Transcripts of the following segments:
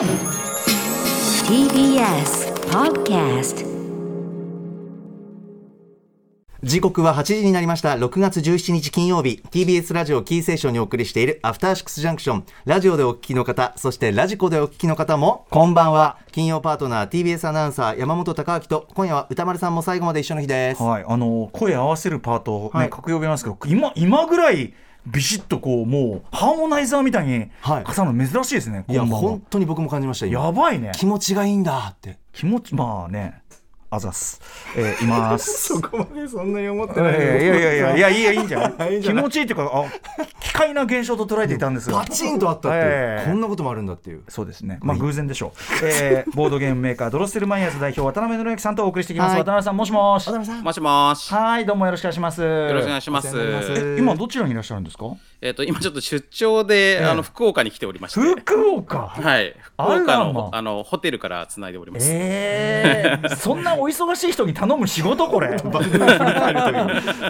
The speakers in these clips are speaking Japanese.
TBS Podcast 時刻は8時になりました。6月17日金曜日。TBS ラジオキーセーションにお送りしているアフターシックスジャンクション。ラジオでお聞きの方そしてラジコでお聞きの方もこんばんは。金曜パートナー TBS アナウンサー山本貴明と今夜は歌丸さんも最後まで一緒の日です。はい、あの声合わせるパート、ねはい。各曜日なんですけど今今ぐらいビシッとこうもうハーモナイザーみたいにはい。挟むの珍しいですね、いやこんばんは。本当に僕も感じました今。やばいね。気持ちがいいんだって。気持ちまあねあざっす、えーいます こまでそんなに思っいやいやいやいやいやいやいいやいいんじゃない？いいんじゃない？気持ちいいっていうかあ奇怪な現象と捉えていたんですがパチンとあったっていう、ええこんなこともあるんだっていうそうですね。まあ偶然でしょう。えーボードゲームメーカードロッセルマイヤーズ代表渡辺則之さんとお送りしていきます。はい渡辺さんもしもし。渡辺さんもしもし。はいどうもよろしくお願いします。よよろしくお願いします。今どちらにいらっしゃるんですか？えっ、と、今ちょっと出張で、えあの、福岡に来ておりまして。福岡？はい。福岡の、まあの、ホテルから繋いでおります。えー、そんなお忙しい人に頼む仕事？これ。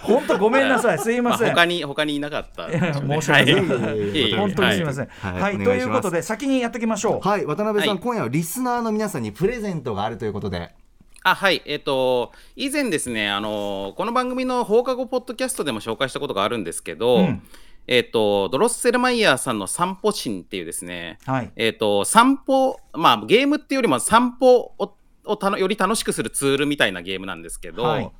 本当ごめんなさい。すいません。他に、他にいなかった申し訳ない本当にすみません。はいということで先にやっていきましょう。はい渡辺さん、はい今夜はリスナーの皆さんにプレゼントがあるということであはい、えっ、と、以前ですね、あの、この番組の放課後ポッドキャストでも紹介したことがあるんですけど、うんえっ、と、ドロッセルマイヤーさんの散歩心っていうですね、はい。えっ、と、散歩、まあ、ゲームっていうよりも散歩ををたのより楽しくするツールみたいなゲームなんですけど、はい。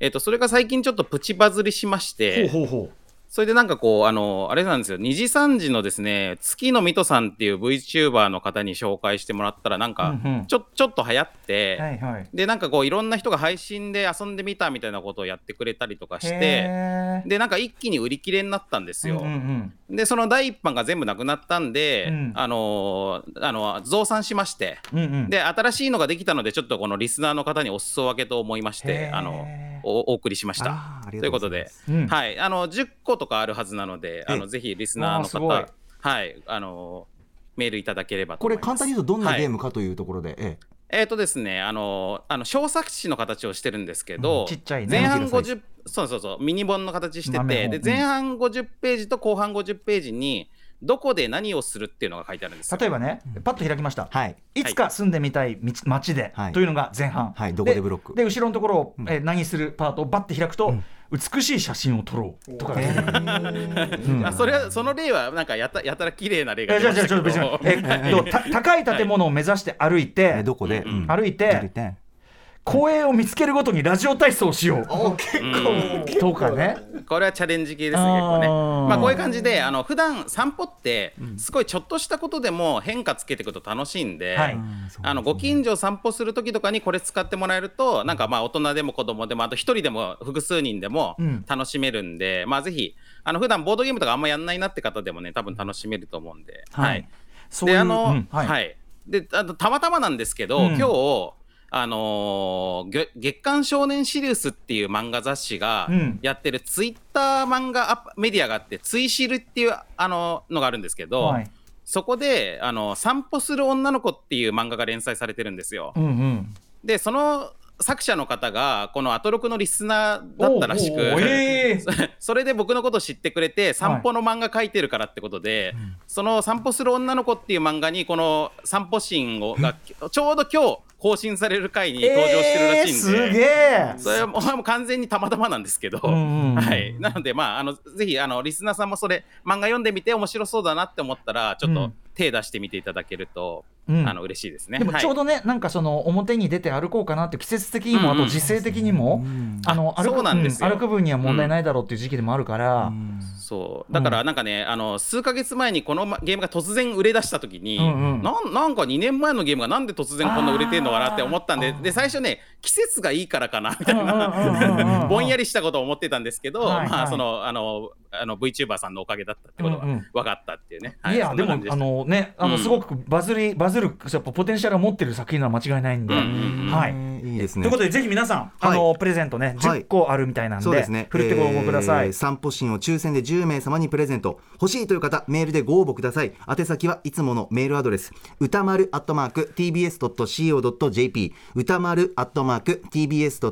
えっ、と、それが最近ちょっとプチバズりしまして、ほうほうほそれでなんかこう、あの、あれなんですよ、2時3時のですね、月の水戸さんっていう VTuber の方に紹介してもらったら、なんかうんうん、ちょ、ちょっと流行って、う。はいはい。で、なんかこう、いろんな人が配信で遊んでみたみたいなことをやってくれたりとかして、で、なんか一気に売り切れになったんですよ。うんうんで、その第一版が全部なくなったんで、うんあのーあの、増産しまして、うんうんうん。で、新しいのができたので、ちょっとこのリスナーの方にお裾分けと思いましへて、ーあの、おお送りしました。ということで。うん。はい、あの、10個とかあるはずなので、あえの、ぜひリスナーの方、はい、あの、メールいただければとこれ思います。簡単に言うとどんなゲーはいムかというところで、ええ。えっ、とですね、あの、あの小作詞の形をしてるんですけど、うんちっちゃいね前半手のひらサイ50、そうそうそう、ミニ本の形してて、で、前半50ページと後半50ページに、どこで何をするっていうのが書いてあるんですよ。例えばね、パッと開きました。はい。いつか住んでみたい道街で、はい。というのが前半、はいどこでブロック。で後ろのところを、えー何するパートをバッて開くと、美しい写真を撮ろうとか。が出てくるうんあそれはその例はなんかやたやたら綺麗な例がえじゃあ出まじゃあちょっとしたけど。別に、えっとた 高い建物を目指して歩いて、えどこで、うん。歩いて歩いて公園を見つけるごとにラジオ体操をしよお結うん。うとかね。これはチャレンジ系ですね、結構ね。まあ、こういう感じで、あの普段散歩って、すごいちょっとしたことでも変化つけていくと楽しいんで、はい。あのご近所を散歩するときとかにこれ使ってもらえると、なんかまあ大人でも子供でも、あと一人でも複数人でもうん。楽しめるんで、まあぜひ、あの普段ボードゲームとかあんまやんないなって方でもね、多分楽しめると思うんで、はい。そういうで、あの、うん。は、はいい。で、あとたまたまなんですけど、うん。今日、あのー月月刊少年シリウスっていう漫画雑誌がうん。やってるツイッター漫画アプメディアがあって、ツイシルっていうあののがあるんですけど、はい。そこであの散歩する女の子っていう漫画が連載されてるんですよ。うんうん。で、その作者の方がこのアトロクのリスナーだったらしく、えー。それで僕のことを知ってくれて散歩の漫画描いてるからってことで、その散歩する女の子っていう漫画にこの散歩シーンをが ちょうど今日更新される回に登場してるらしいんで、えーすげえ。それはもう完全にたまたまなんですけど、うんうんうん。はい、なのでまああのぜひあのリスナーさんもそれ漫画読んでみて面白そうだなって思ったらちょっとうん。手出してみていただけると、うんあの嬉しいですね。でもちょうど、どね、なんかその表に出て歩こうかなって季節的にも、うん。うんあと時勢的にも、あのあ歩くそうなんですよ。歩く分には問題ないだろうっていう時期でもあるから、そう。だからなんかね、あの数ヶ月前にこのまゲームが突然売れ出した時に、うんうんなんなんか2年前のゲームがなんで突然こんな売れてんのかなって思ったんでで最初ね季節がいいからかなみたいうんうんうんうんなうん。ぼんやりしたことを思ってたんですけど、はいはい。まあそのあのあの VTuber さんのおかげだったってことがうんうん。分かったっていうね。はいやでもそんな感じでした。あのねあのうん。すごくバズりバズるやっぱポテンシャルを持ってる作品なのは間違いないんで、はいいいですねということでぜひ皆さん、あのプレゼントねはい10個あるみたいなんで,、そうですね。ふるってご応募ください、えー散歩シーンを抽選で10名様にプレゼント。欲しいという方、メールでご応募ください。宛先はいつものメールアドレス、歌丸アットマーク tbs.co.jp、歌丸アットマーク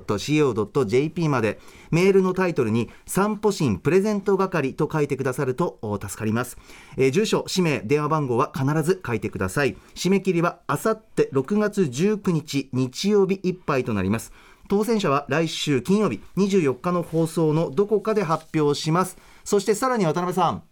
tbs.co.jp まで、メールのタイトルに散歩シーンプレゼント係と書いてくださるとお助かります。えー住所、氏名、電話番号は必ず書いてください。締め切りはあさって6月19日日曜日いっぱいとなります。当選者は来週金曜日24日の放送のどこかで発表します。そしてさらに渡辺さん。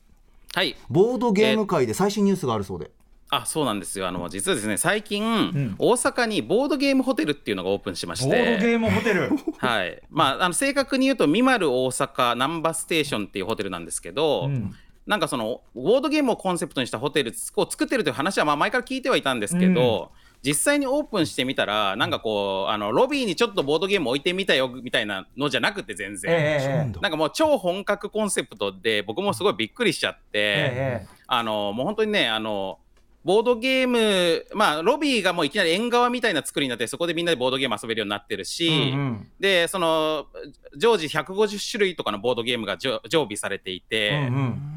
はい。ボードゲーム界で最新ニュースがあるそうで、あそうなんですよ。あの実はですね最近、ん。大阪にボードゲームホテルっていうのがオープンしまして。ボードゲームホテル。はい。まあ、あの正確に言うと、ミマル大阪ナンバステーションっていうホテルなんですけど、うん。なんかその、ボードゲームをコンセプトにしたホテルを作ってるという話は、まあ前から聞いてはいたんですけど、実際にオープンしてみたら、なんかこう、あのロビーにちょっとボードゲーム置いてみたよみたいなのじゃなくて、全然。ええなんかもう超本格コンセプトで、僕もすごいびっくりしちゃって、ええあのもう本当にね、あのボードゲーム、まあ、ロビーがもういきなり縁側みたいな作りになって、そこでみんなでボードゲーム遊べるようになってるし、うんうん。で、その常時150種類とかのボードゲームが常備されていて、うん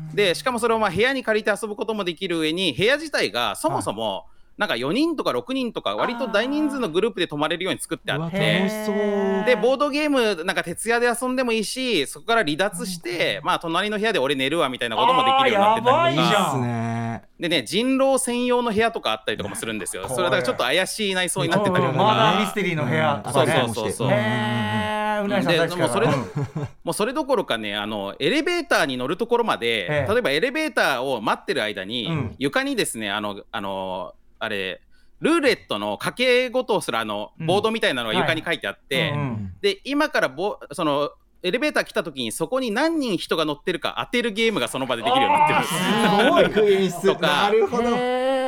うん。でしかもそれをまあ部屋に借りて遊ぶこともできる上に、部屋自体がそもそも、なんか4人とか6人とか、割と大人数のグループで泊まれるように作ってあって。でボードゲームなんか徹夜で遊んでもいいしそこから離脱して、まあ隣の部屋で俺寝るわみたいなこともできるようになってたりとか。ですね。でね人狼専用の部屋とかあったりとかもするんですよ。それはだからちょっと怪しい内装になってたりとうんマナーミかステリーの部屋とかそうねそう。そうそうへえうなぎさんでもうそれもうそれどころかねあのエレベーターに乗るところまで、ええ。例えばエレベーターを待ってる間に、うん。床にですねあのあのあれルーレットの掛け事をするあのうん。ボードみたいなのが床に書いてあって、うんうん。で今からボそのエレベーター来た時にそこに何人人が乗ってるか当てるゲームがその場でできるようになってる。すすごいとかなるほど。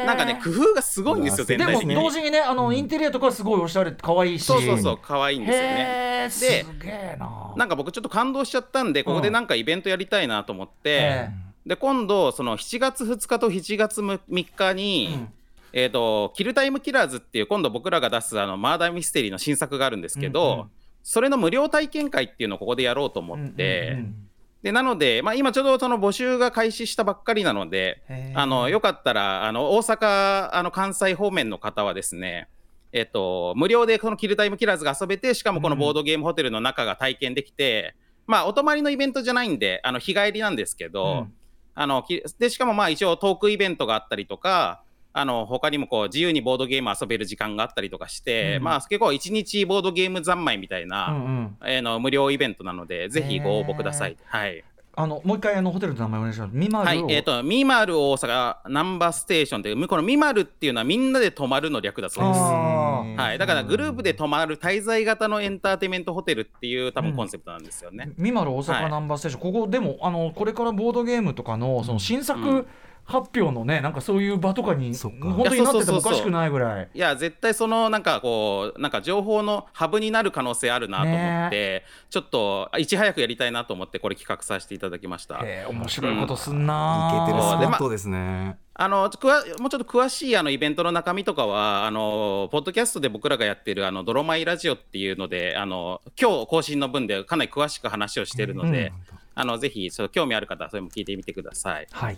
なんかね工夫がすごいんですよ全体的に。同時にねあのインテリアとかすごいおしゃれ可愛いし。そうそうそう可愛いんですよね。すでげえな。なんか僕ちょっと感動しちゃったんでここでなんかイベントやりたいなと思って、えで今度その7月2日と7月3日に、うんえー、とキルタイムキラーズっていう今度僕らが出すあのマーダーミステリーの新作があるんですけど、うんうんそれの無料体験会っていうのをここでやろうと思って、うんうんうんでなので、まあ、今ちょうどその募集が開始したばっかりなのであのよかったらあの大阪あの関西方面の方はですねえっと、無料でこのキルタイムキラーズが遊べて、しかもこのボードゲームホテルの中が体験できて、まあ、お泊まりのイベントじゃないんで、あの日帰りなんですけど、うん。あのきでしかもまあ一応トークイベントがあったりとか、あの他にもこう自由にボードゲーム遊べる時間があったりとかして、うんまあ結構一日ボードゲーム三昧みたいうんうな、ん。えーの無料イベントなので、ぜひご応募ください。はい。あのもう一回あのホテルの名前お願いします。ミマルを、はい、えっ、と、ミマル大阪ナンバーステーションという、このミマルっていうのはみんなで泊まるの略だそうです。はい、だからグループで泊まる滞在型のエンターテインメントホテルっていう多分コンセプトなんですよね。ミマル大はい。阪ナンバーステーション、ここでもあのこれからボードゲームとかのその新作発表のね、なんかそういう場とかに本当になっててもおかしくないぐらい。いや絶対そのなんかこうなんか情報のハブになる可能性あるなと思って、ちょっといち早くやりたいなと思ってこれ企画させていただきました。へー面白いことすんいなけてるスそうでポットですねあのくわもうちょっと詳しいあのイベントの中身とかはあのポッドキャストで僕らがやってるあのドロマイラジオっていうのであの今日更新の分でかなり詳しく話をしているので、あのぜひその興味ある方はそれも聞いてみてください。はい。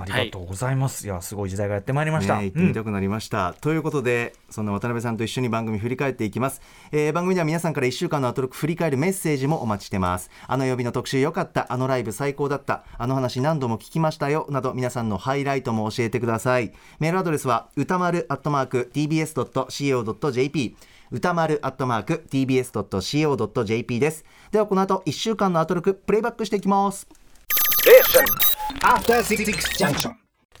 ありがとうございます。い、やすごい時代がやってまいりました。ね、行ってみたくなりました、ということでそんな渡辺さんと一緒に番組振り返っていきます、えー番組では皆さんから1週間のアトロック振り返るメッセージもお待ちしてます。あの曜日の特集良かったあのライブ最高だったあの話何度も聞きましたよなど皆さんのハイライトも教えてください。メールアドレスは歌丸アットマーク tbs.co.jp 歌丸アットマーク tbs.co.jp です。ではこの後1週間のアトロックプレイバックしていきます.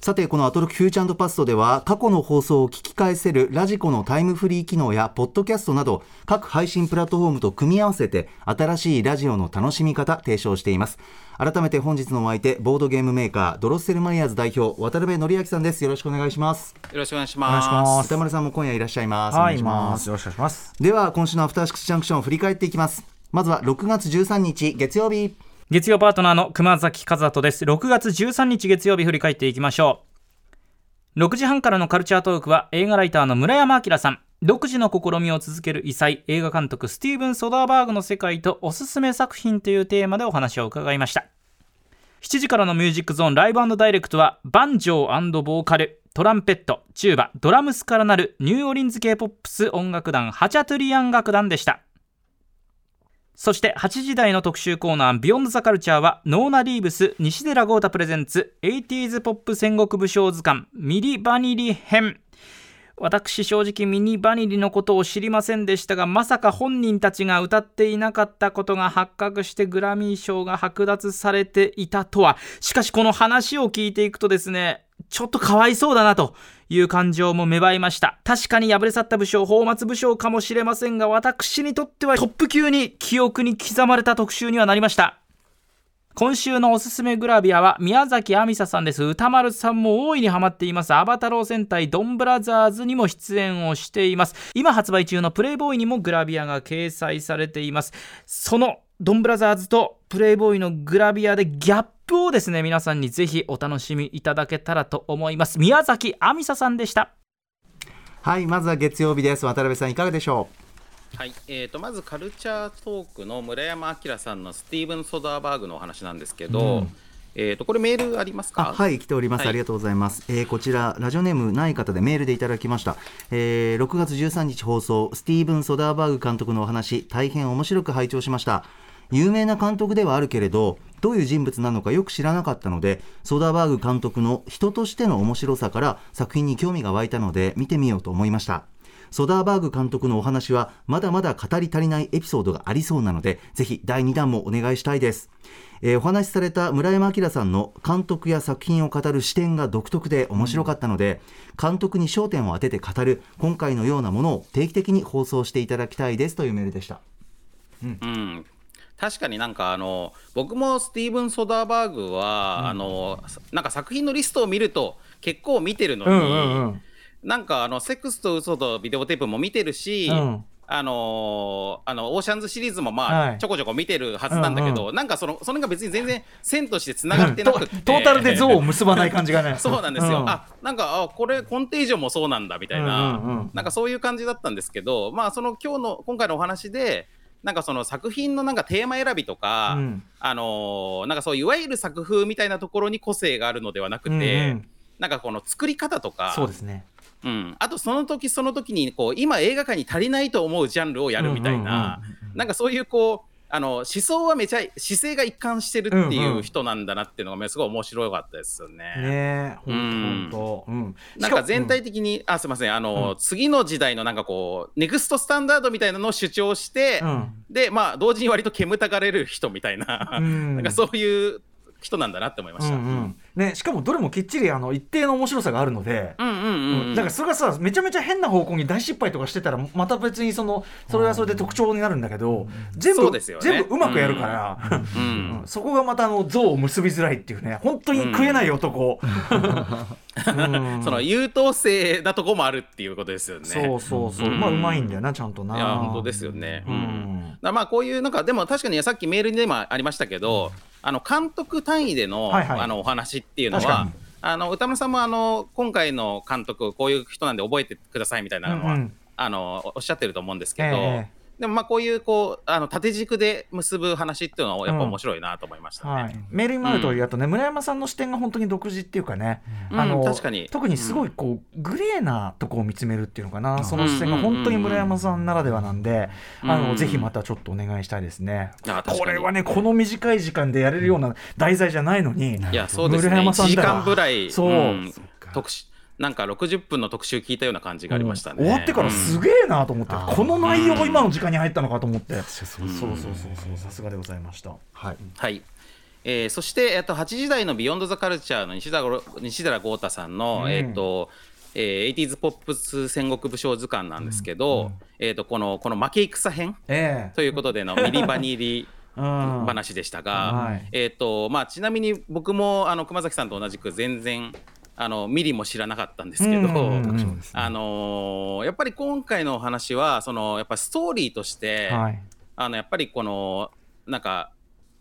さてこのアトロックフューチャーパストでは過去の放送を聞き返せるラジコのタイムフリー機能やポッドキャストなど各配信プラットフォームと組み合わせて新しいラジオの楽しみ方提唱しています。改めて本日のお相手ボードゲームメーカードロッセルマイヤーズ代表渡辺則明さんです。よろしくお願いします。よろしくお願いしま。ます。す歌丸さんも今夜いらっしゃいますはい、お願いしますよろしくお願いします。では今週のアフターシックスジャンクションを振り返っていきます。まずは6月13日月曜日月曜パートナーの熊崎和人です。6月13日月曜日振り返っていきましょう。6時半からのカルチャートークは映画ライターの村山明さん。独自の試みを続ける異彩映画監督スティーブン・ソダーバーグの世界とおすすめ作品というテーマでお話を伺いました。7時からのミュージックゾーンライブダイレクトはバンジョーボーカルトランペットチューバドラムスからなるニューオリンズ系ポップス音楽団ハチャトゥリアン楽団でした。そして8時台の特集コーナー「 Beyond the Culture はノーナ・リーブス西寺郷太 presents 80s ポップ戦国武将図鑑ミリバニリ編。私正直ミリバニリのことを知りませんでしたがまさか本人たちが歌っていなかったことが発覚してグラミー賞が剥奪されていたとは。しかしこの話を聞いていくとですねちょっとかわいそうだなという感情も芽生えました。確かに敗れ去った武将泡沫武将かもしれませんが私にとってはトップ級に記憶に刻まれた特集にはなりました。今週のおすすめグラビアは宮崎亜美沙さんです。歌丸さんも大いにハマっています。アバタロー戦隊ドンブラザーズにも出演をしています。今発売中のプレイボーイにもグラビアが掲載されています。そのドンブラザーズとプレイボーイのグラビアでギャップをですね皆さんにぜひお楽しみいただけたらと思います。宮崎亜美沙さんでした。はいまずは月曜日です。渡辺さんいかがでしょう？はいえーと、まずカルチャートークの村山明さんのスティーブン・ソダーバーグのお話なんですけど、うん、えーと、これメールありますか？はい来ております、はい、ありがとうございます、えー、こちらラジオネームない方でメールでいただきました、えー、6月13日放送スティーブン・ソダーバーグ監督のお話大変面白く拝聴しました有名な監督ではあるけれどどういう人物なのかよく知らなかったのでソダーバーグ監督の人としての面白さから作品に興味が湧いたので見てみようと思いました。ソダーバーグ監督のお話はまだまだ語り足りないエピソードがありそうなのでぜひ第2弾もお願いしたいです。えー、お話しされた村山明さんの監督や作品を語る視点が独特で面白かったので、監督に焦点を当てて語る今回のようなものを定期的に放送していただきたいですというメールでした。うん、うん確かになんかあの僕もスティーブン・ソダーバーグは、うん、あのなんか作品のリストを見ると結構見てるのに、うんうんうん、なんかあのセックスと嘘とビデオテープも見てるし、うん、あのー、あのオーシャンズシリーズもまあ、ちょこちょこ見てるはずなんだけど、うんうん、なんかそのそれが別に全然線としてつながってなくて、トータルで像を結ばない感じがね。そうなんですよ、うん、あなんかあこれコンテージョンもそうなんだみたいな、うんうんうん、なんかそういう感じだったんですけどまあその今日の今回のお話でなんかその作品のなんかテーマ選びとか、うん、あのー、なんかそういわゆる作風みたいなところに個性があるのではなくて、うんうん、なんかこの作り方とか。そうですね。うん、あとその時その時にこう今映画館に足りないと思うジャンルをやるみたいな、なんかそういうこうあの思想はめちゃ姿勢が一貫してるっていう人なんだなっていうのがすごい面白かったですよね。ね本当、うん、なんか全体的に、うん、あすみませんあの、うん、次の時代のなんかこうネクストスタンダードみたいなのを主張して、でまあ同時に割と煙たがれる人みたいな、なんかそういう人なんだなって思いました。うんうん。ね、しかもどれもきっちりあの一定の面白さがあるので、うんうんうん、だからそれがさめちゃめちゃ変な方向に大失敗とかしてたらまた別にそのそれはそれで特徴になるんだけど、全部、ね、全部うまくやるから、うんうん、そこがまたあの像を結びづらいっていうね本当に食えない男、その優等生なとこもあるっていうことですよね。そうそうそう、まあうまいんだよなちゃんとな。いや本当ですよね。うん、まあこういうなんかでも確かにさっきメールにもありましたけど。あの監督単位でのはいはい、あのお話っていうのはあの歌村さんもあの今回の監督こういう人なんで覚えてくださいみたいなのは、うんうん、あのおっしゃってると思うんですけど、えー、でもまあこういうこうあの縦軸で結ぶ話っていうのはやっぱ面白いなと思いました、ね。うんはい、メールにもある通りだとね、うん、村山さんの視点が本当に独自っていうかね、うん、あの確かに。特にすごいこう、グレーなとこを見つめるっていうのかな、その視点が本当に村山さんならではなんで、あのぜひまたちょっとお願いしたいですね。これはねこの短い時間でやれるような題材じゃないのに、いやそうですね。村山さん1時間ぐらい。そう、特殊なんか60分の特集聞いたような感じがありましたね、終わってからすげえなと思って、この内容今の時間に入ったのかと思って、そうそうそうそうさすがでございました。はい、はい。えー、そして、えっと、8時台の「ビヨンド・ザ・カルチャー」の西田西寺豪太さんの、うん、えっとえー、80s ポップス戦国武将図鑑なんですけど、うん。うん、えーと、このこの負け戦編、えー、ということでのミリバニリ 話でしたが、はい、えーとまあ、ちなみに僕もあの熊崎さんと同じく全然あのミリも知らなかったんですけど、あのやっぱり今回のお話はそのやっぱストーリーとして、はい、あのやっぱりこのなんか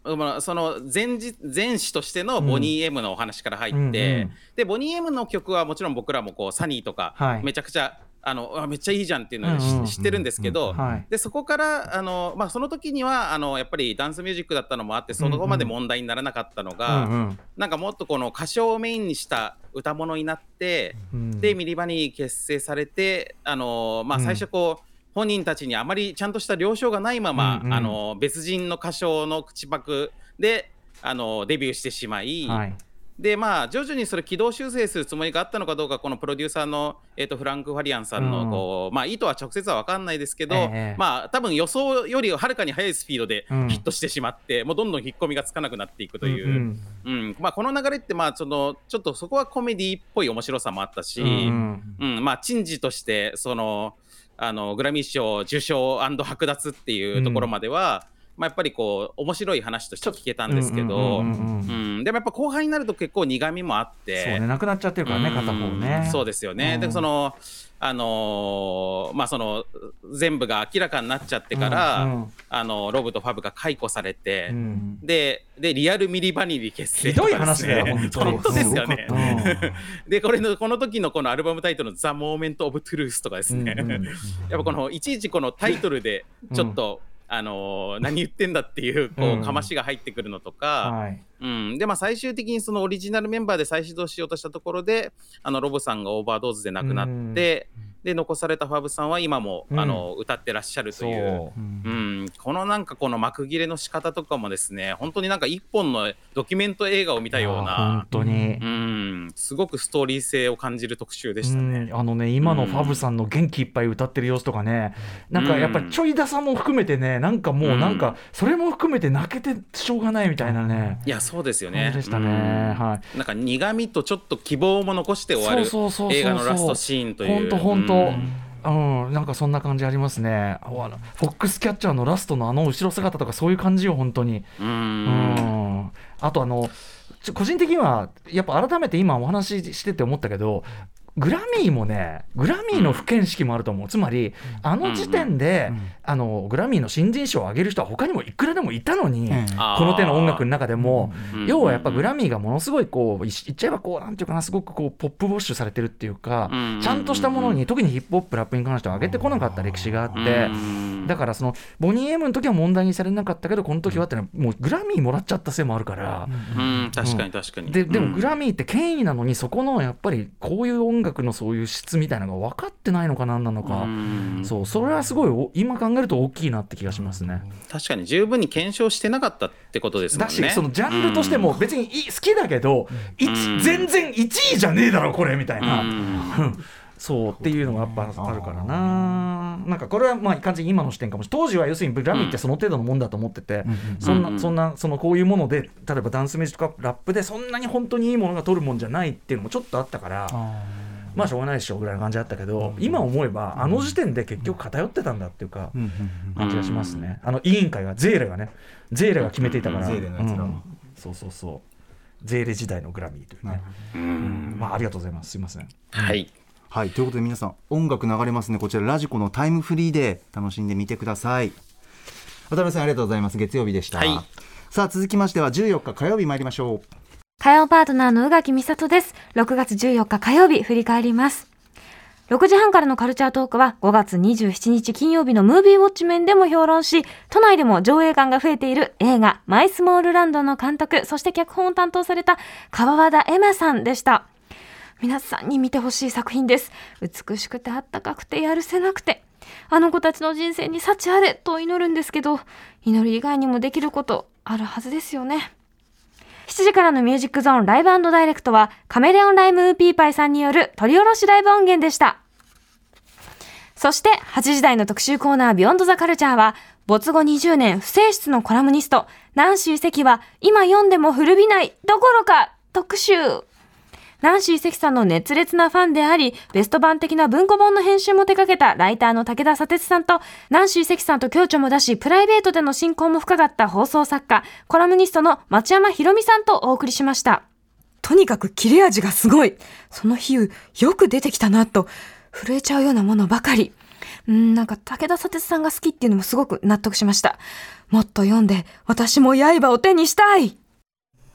その前前史としてのボニー・エムのお話から入って、でボニー・エムの曲はもちろん僕らもこうサニーとか、めちゃくちゃあのめっちゃいいじゃんっていうのを、うんうん、知ってるんですけど、でそこからあの、まあ、その時にはあのやっぱりダンスミュージックだったのもあってそこまで問題にならなかったのが、うんうん、なんかもっとこの歌唱をメインにした歌物になって、うん、でミリバニー結成されてあの、まあ、最初こう、本人たちにあまりちゃんとした了承がないまま、うんうん、あの別人の歌唱の口パクであのデビューしてしまい、はい、でまあ徐々にそれ軌道修正するつもりがあったのかどうかこのプロデューサーの、えーと、フランク・ファリアンさんのこう、うん、まあ、意図は直接は分かんないですけど、えー、まあ多分予想よりはるかに速いスピードでヒットしてしまって、うん、もうどんどん引っ込みがつかなくなっていくという、うん、うん、まあ、この流れってまあそのちょっとそこはコメディっぽい面白さもあったし、うん。まあ、珍事としてそのあのグラミー賞受賞剥奪っていうところまでは、まあ、やっぱりこう面白い話として聞けたんですけどでもやっぱ後輩になると結構苦みもあってそうねなくなっちゃってるからね、片方ね。そうですよね、でそのあのー、まあその全部が明らかになっちゃってから、うんうん、あのロブとファブが解雇されて、うん、ででリアルミリバニリ結成、ね、ひどい話だよ本当ですよね、でこれのこの時のこのアルバムタイトルの「ザ・モーメント・オブ・トゥルース」とかですね、うんうん、やっぱこのいちいちこのタイトルでちょっと、うんあのー、何言ってんだっていう こうかましが入ってくるのとか、うんはい、うん、でまあ最終的にそのオリジナルメンバーで再始動しようとしたところであのロブさんがオーバードーズで亡くなって、うんで残されたファブさんは今も、うん、あの歌ってらっしゃるという、うん、このなんかこの幕切れの仕方とかもですね本当になんか一本のドキュメント映画を見たような本当に、うん、すごくストーリー性を感じる特集でしたね。あのね今のファブさんの元気いっぱい歌ってる様子とかね、なんかやっぱりちょいださも含めてねなんかもうなんかそれも含めて泣けてしょうがないみたいなね。いやそうですよね。でしたね。はい。なんか苦みとちょっと希望も残して終わる映画のラストシーンという。本当本当。うん、なんかそんな感じありますね。フォックスキャッチャーのラストのあの後ろ姿とかそういう感じよ、本当に。うんあとあの個人的にはやっぱ改めて今お話ししてて思ったけどグラミーもね、グラミーの不見識もあると思う、つまり、あの時点で、あのグラミーの新人賞をあげる人は他にもいくらでもいたのに、この手の音楽の中でも、要はやっぱグラミーがものすごいこう、言っちゃえばこう、なんていうかな、すごくこうポップウォッシュされてるっていうか、ちゃんとしたものに、特にヒップホップ、ラップに関しては上げてこなかった歴史があって、だからその、ボニー・エムの時は問題にされなかったけど、この時はってのは、もうグラミーもらっちゃったせいもあるから、確かに確かに。ででもグラミーって権威なのに、そこのやっぱりこういう音楽のそういう質みたいなのが分かってないのかなんなのか。そうそれはすごい今考えると大きいなって気がしますね。確かに十分に検証してなかったってことですもんね。だしそのジャンルとしても別に好きだけど全然1位じゃねえだろこれみたいな。そうっていうのがやっぱあるからな。なんかこれはまあ完全に今の視点かもしれない。当時は要するにグラミーってその程度のもんだと思ってて、そんなそんなそのこういうもので例えばダンスミュージックとかラップでそんなに本当にいいものが取るもんじゃないっていうのもちょっとあったから。まあしょうがないでしょうぐらいの感じだったけど、今思えばあの時点で結局偏ってたんだっていうか感じがしますね。あの委員会がゼーレがねゼーレが決めていたから、そうそうそう。ゼーレ時代のグラミーというね、まあありがとうございます。すいません。はい。はい、ということで皆さん音楽流れますね。こちらラジコのタイムフリーで楽しんでみてください。渡辺さんありがとうございます。月曜日でした、はい、さあ続きましては14日火曜日参りましょう火曜パートナーの宇垣美里です。6月14日火曜日振り返ります。6時半からのカルチャートークは5月27日金曜日のムービーウォッチメンでも評論し、都内でも上映館が増えている映画マイスモールランドの監督、そして脚本を担当された川和田エマさんでした。皆さんに見てほしい作品です。美しくてあったかくてやるせなくて、あの子たちの人生に幸あれと祈るんですけど、祈り以外にもできることあるはずですよね。7時からのミュージックゾーンライブダイレクトはカメレオンライムウーピーパイさんによる取り下ろしライブ音源でした。そして8時台の特集コーナービヨンドザカルチャーは没後20年不正室のコラムニストナンシー関は今読んでも古びないどころか特集ナンシー関さんの熱烈なファンであり、ベスト版的な文庫本の編集も手掛けたライターの武田砂鉄さんと、ナンシー関さんと共著も出し、プライベートでの親交も深かった放送作家、コラムニストの町山博美さんとお送りしました。とにかく切れ味がすごい。その比喩、よく出てきたなと、震えちゃうようなものばかり。うん、なんか武田砂鉄さんが好きっていうのもすごく納得しました。もっと読んで、私も刃を手にしたい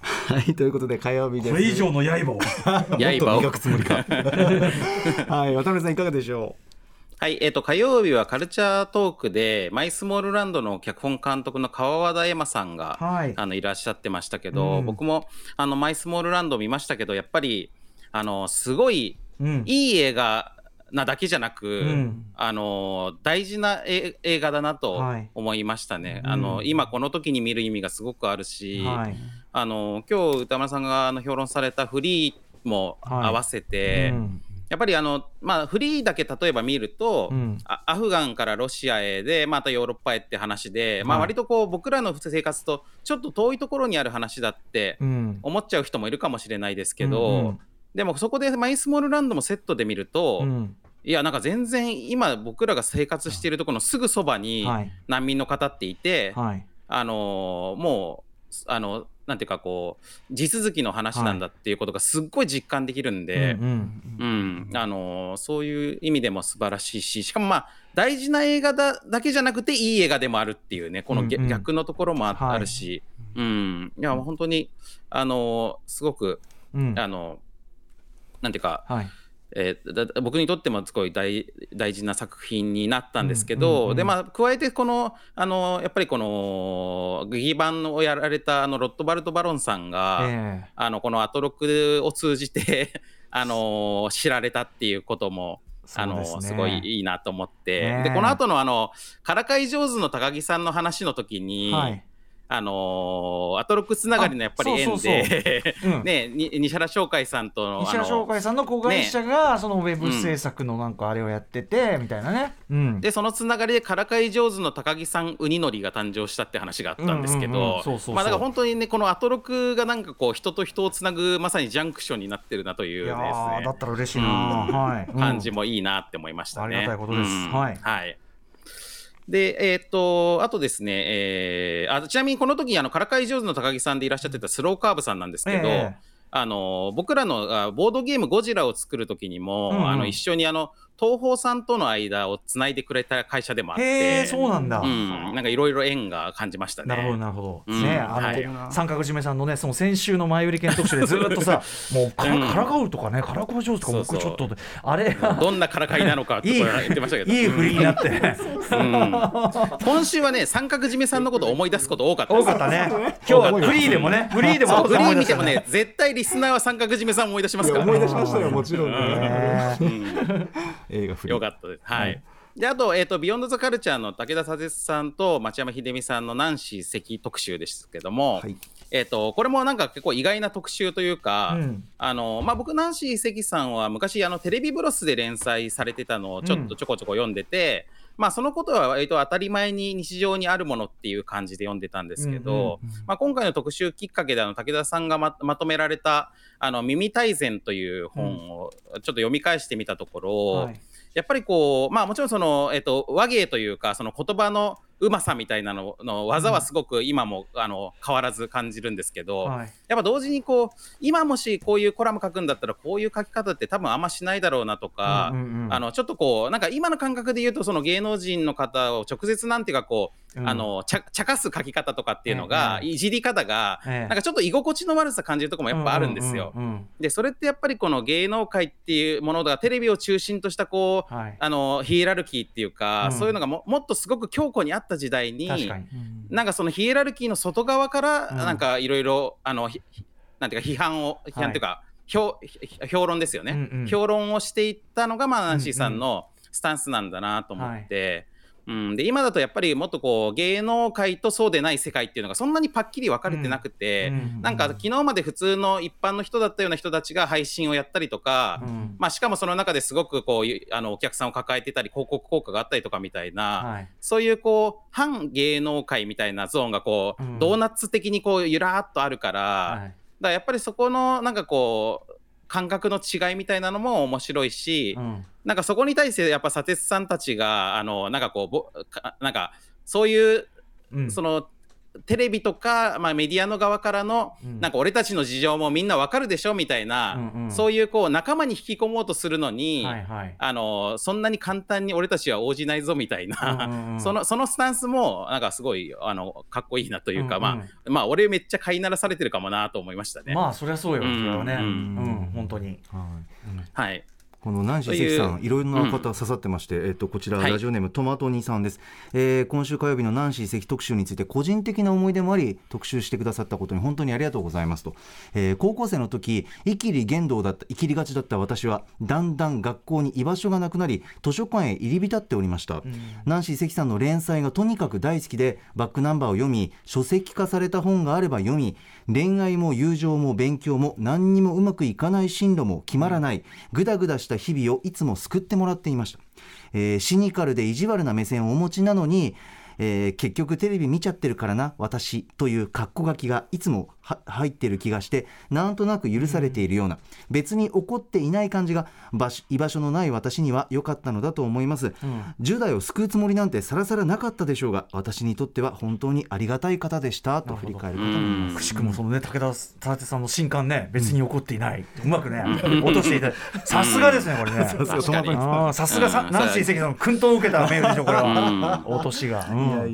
はいということで火曜日です。これ以上の刃を。刃を。磨くつもりか。はい渡辺さんいかがでしょう？はい、えっ、ー、と、火曜日はカルチャートークで、マイスモールランドの脚本監督の川和田山さんが、はい、あのいらっしゃってましたけど、うん、僕もあのマイスモールランド見ましたけど、やっぱり、あの、すごい、いい映画なだけじゃなく、うん、あの大事な映画だなと思いましたね、はい、あの今この時に見る意味がすごくあるし、はい、あの今日歌丸さんがあの評論されたフリーも合わせて、はいうん、やっぱりあの、まあ、フリーだけ例えば見ると、うん、アフガンからロシアへでまたヨーロッパへって話で、まあ、割とこう僕らの生活とちょっと遠いところにある話だって思っちゃう人もいるかもしれないですけど、うんうん。でもそこでマイスモールランドもセットで見ると、うん、いやなんか全然今僕らが生活しているところのすぐそばに難民の方っていて、はい、あのもうあのなんていうかこう地続きの話なんだっていうことがすっごい実感できるんで、あのそういう意味でも素晴らしいししかもまあ大事な映画だだけじゃなくていい映画でもあるっていうねこの、逆のところもあるし、はい、うん。いや本当にあのすごく、うん、あのなんていうか、はいえー、僕にとってもすごい大大事な作品になったんですけど、うんうんうん、でまあ、加えてこのあのやっぱりこの劇版をやられたあのロットバルト・バロンさんが、えー、あのこのアトロックを通じて あの知られたっていうことも。あの、ね、すごいいいなと思って、え。ー、でこの後のあのからかい上手の高木さんの話の時に、はいあのー、アトロックつながりのやっぱり縁で、ね、西原商会さんとの西原商会さんの子会社が、そのウェブ制作のなんかあれをやってて、みたいなね、うん、でそのつながりでからかい上手の高木さんウニのりが誕生したって話があったんですけどまあだから本当にねこのアトロクがなんかこう人と人をつなぐまさにジャンクションになってるなというですねだったら嬉しいな、はい、感じもいいなって思いましたね。ありがたいことです、はい、はいで、えー、っと、あとですね、えー、あちなみにこの時あのからかい上手の高木さんでいらっしゃってたスローカーブさんなんですけど、えー、あの僕らのボードゲームゴジラを作る時にも、うんうん、あの一緒にあの東宝さんとの間をつないでくれた会社でもあって。そうなんだ、うん、なんかいろいろ縁が感じましたね。なるほどなるほど、うん、ねあの、はい、三角締めさんのねその先週の前売り券特集でずっとさ もうからからかうとかねからかう上手とか僕ちょっとあれどんなからかいなのかとか言ってましたけど。いい振りになって、うん、今週はね三角締めさんのこと思い出すこと多かった多かったね。今日はフリーでもねフリーでもフリー見てもね絶対リスナーは三角締めさん思い出しますから。思い出しましたよもちろんね、映画フリーよかったです。はい。であと,、えーと、ビヨンド・ザ・カルチャーの武田砂鉄さんと町山広美さんのナンシー関特集ですけども、はい、えーと、これもなんか結構意外な特集というか、うん、あのまあ、僕ナンシー関さんは昔あのテレビブロスで連載されてたのをちょっとちょこちょこ読んでて、うん、まあ、そのことは割と当たり前に日常にあるものっていう感じで読んでたんですけど、まあ、今回の特集きっかけであの武田さんがままとめられた「あの耳大全」という本をちょっと読み返してみたところ、はい。やっぱりこう、まあもちろんその、えっと、和芸というか、その言葉のうまさみたいなのの技はすごく今も、うん、あの変わらず感じるんですけど、はい、やっぱ同時にこう今もしこういうコラム書くんだったらこういう書き方って多分あんましないだろうなとか、うんうんうん、あのちょっとこうなんか今の感覚で言うとその芸能人の方を直接なんていうかこう、うん、あのちゃ茶化す書き方とかっていうのが、いじり方が、なんかちょっと居心地の悪さ感じるとこもやっぱあるんですよ。うんうんうんうん、でそれってやっぱりこの芸能界っていうものがテレビを中心としたこう、はい、あのヒエラルキーっていうか、そういうのがももっとすごく強固にあった時代になんかそのヒエラルキーの外側からなんかいろいろあのなんていうか批判を批判というか、評評論ですよね、うんうん、評論をしていったのがまあナンシーさんのスタンスなんだなと思って、うん、で今だとやっぱりもっとこう芸能界とそうでない世界っていうのがそんなにパッキリ分かれてなくて、うん、なんか昨日まで普通の一般の人だったような人たちが配信をやったりとか、うん、まあ、しかもその中ですごくこうあのお客さんを抱えてたり広告効果があったりとかみたいな、はい、そういうこう反芸能界みたいなゾーンがこう、ドーナツ的にこうゆらっとあるから、はい、だからやっぱりそこのなんかこう感覚の違いみたいなのも面白いし、うん、なんかそこに対してやっぱ佐哲さんたちがあのなんかこうぼなんかそういう、うん、そのテレビとか、まあ、メディアの側からの、うん、なんか俺たちの事情もみんなわかるでしょみたいな、うんうん、そういうこう仲間に引き込もうとするのに、はいはい、あのそんなに簡単に俺たちは応じないぞみたいな、うんうん、そのそのスタンスもなんかすごあのかっこいいなというか、うんうん、まあ、まあ俺めっちゃ飼いならされてるかもなと思いましたね。まあそりゃそうよ、それはね、うん、うん、本当に。はいこのナンシー関さんいろいろな方刺さってまして、うん、えっとこちら、ラジオネームトマトニさんです、えー、今週火曜日のナンシー関特集について個人的な思い出もあり特集してくださったことに本当にありがとうございますと、えー、高校生の時生きり言動だった生きりがちだった私はだんだん学校に居場所がなくなり図書館へ入り浸っておりました、うん、ナンシー関さんの連載がとにかく大好きでバックナンバーを読み書籍化された本があれば読み恋愛も友情も勉強も何にもうまくいかない進路も決まらない。ぐだぐだした日々をいつも救ってもらっていました、えー、シニカルで意地悪な目線をお持ちなのにえー、結局テレビ見ちゃってるからな私という格好書きがいつも入っている気がしてなんとなく許されているような、別に怒っていない感じが居場所のない私には良かったのだと思います、うん、10代を救うつもりなんてさらさらなかったでしょうが私にとっては本当にありがたい方でしたと振り返る方もいます。くしくもそのね武田忠手さんの新刊ね別に怒っていない、うまくね落としていた。さすがですねこれね。さすがナンシー関さんの薫陶を受けたメールでしょこれは。落としが、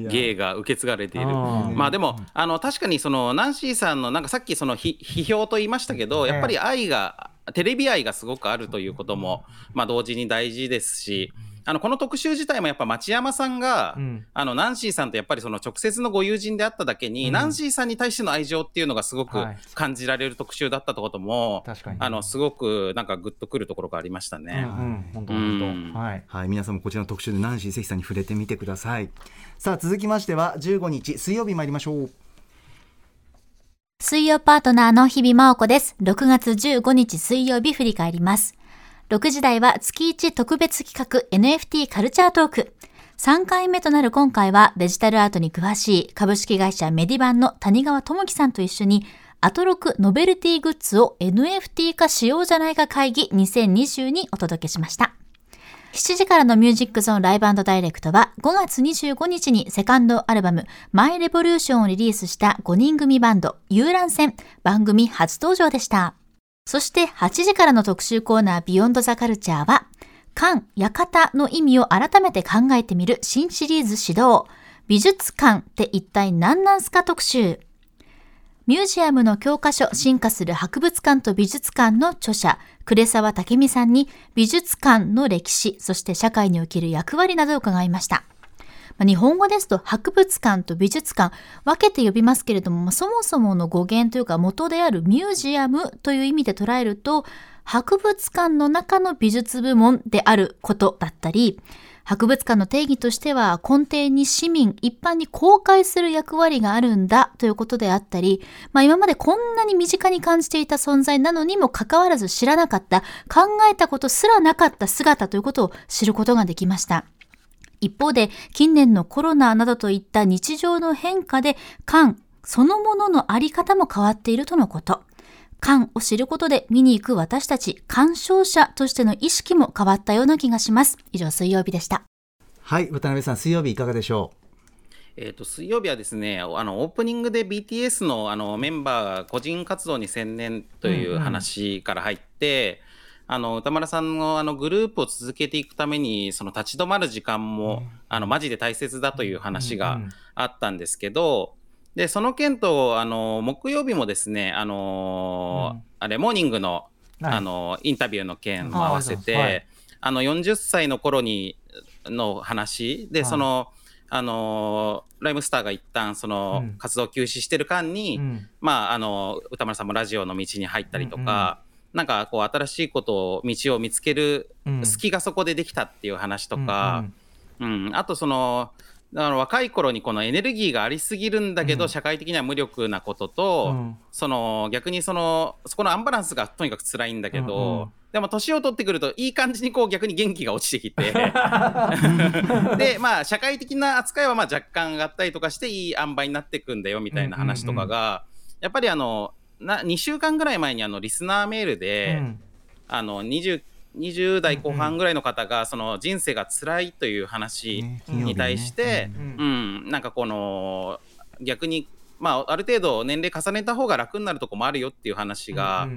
芸が受け継がれている。まあでもあの確かにそのナンシーさんのなんかさっきその批評と言いましたけどやっぱり愛がテレビ愛がすごくあるということも、まあ、同時に大事ですし。あのこの特集自体もやっぱ町山さんが、うん、あのナンシーさんとやっぱりその直接のご友人であっただけに、うん、ナンシーさんに対しての愛情っていうのがすごく感じられる特集だったってことも、はい、あのすごくなんかグッとくるところがありましたね。本当本当、はい、はい、皆さんもこちらの特集でナンシー関さんに触れてみてください。さあ続きましては15日水曜日参りましょう。水曜パートナーの日々真央子です。6月15日水曜日振り返ります。6時台は月1特別企画 NFT カルチャートーク。3回目となる今回はデジタルアートに詳しい株式会社メディバンの谷川智樹さんと一緒にアトロクノベルティグッズを NFT 化しようじゃないか会議2020にお届けしました。7時からのミュージックゾーンライブダイレクトは5月25日にセカンドアルバムマイレボリューションをリリースした5人組バンド遊覧船番組初登場でした。そして8時からの特集コーナービヨンドザカルチャーは、館、館の意味を改めて考えてみる新シリーズ始動。美術館って一体何なんすか特集。ミュージアムの教科書進化する博物館と美術館の著者、呉沢武美さんに美術館の歴史、そして社会における役割などを伺いました。日本語ですと博物館と美術館分けて呼びますけれども、そもそもの語源というか元であるミュージアムという意味で捉えると、博物館の中の美術部門であることだったり、博物館の定義としては根底に市民一般に公開する役割があるんだということであったり、まあ、今までこんなに身近に感じていた存在なのにもかかわらず知らなかった考えたことすらなかった姿ということを知ることができました。一方で近年のコロナなどといった日常の変化で館そのもののあり方も変わっているとのこと。館を知ることで見に行く私たち鑑賞者としての意識も変わったような気がします。以上水曜日でした。はい、渡辺さん水曜日いかがでしょう？えーと、水曜日はですねあのオープニングで BTS のあのメンバーが個人活動に専念という話から入って、あの歌丸さんのあのグループを続けていくためにその立ち止まる時間も、うん、あのマジで大切だという話があったんですけど、でその件とあの木曜日もですねあの、うん、あれモーニングの,、あのインタビューの件も合わせて、はい、あの40歳の頃にの話で、はい、そのあのライムスターが一旦その活動休止してる間に、うん、まああの歌丸さんもラジオの道に入ったりとか、なんかこう新しいことを道を見つける隙がそこでできたっていう話とか、うん、うん、あとそのだから若い頃にこのエネルギーがありすぎるんだけど、うん、社会的には無力なことと、うん、その逆にそのそこのアンバランスがとにかく辛いんだけど、うんうん、でも年を取ってくるといい感じにこう逆に元気が落ちてきて。でまあ社会的な扱いはまあ若干上がったりとかしていい塩梅になっていくんだよみたいな話とかが、やっぱりあのな2週間ぐらい前にあのリスナーメールで、うん、あの20 20代後半ぐらいの方がその人生が辛いという話に対して、うん、なんかこの逆に、まあ、ある程度年齢重ねた方が楽になるとこもあるよっていう話が、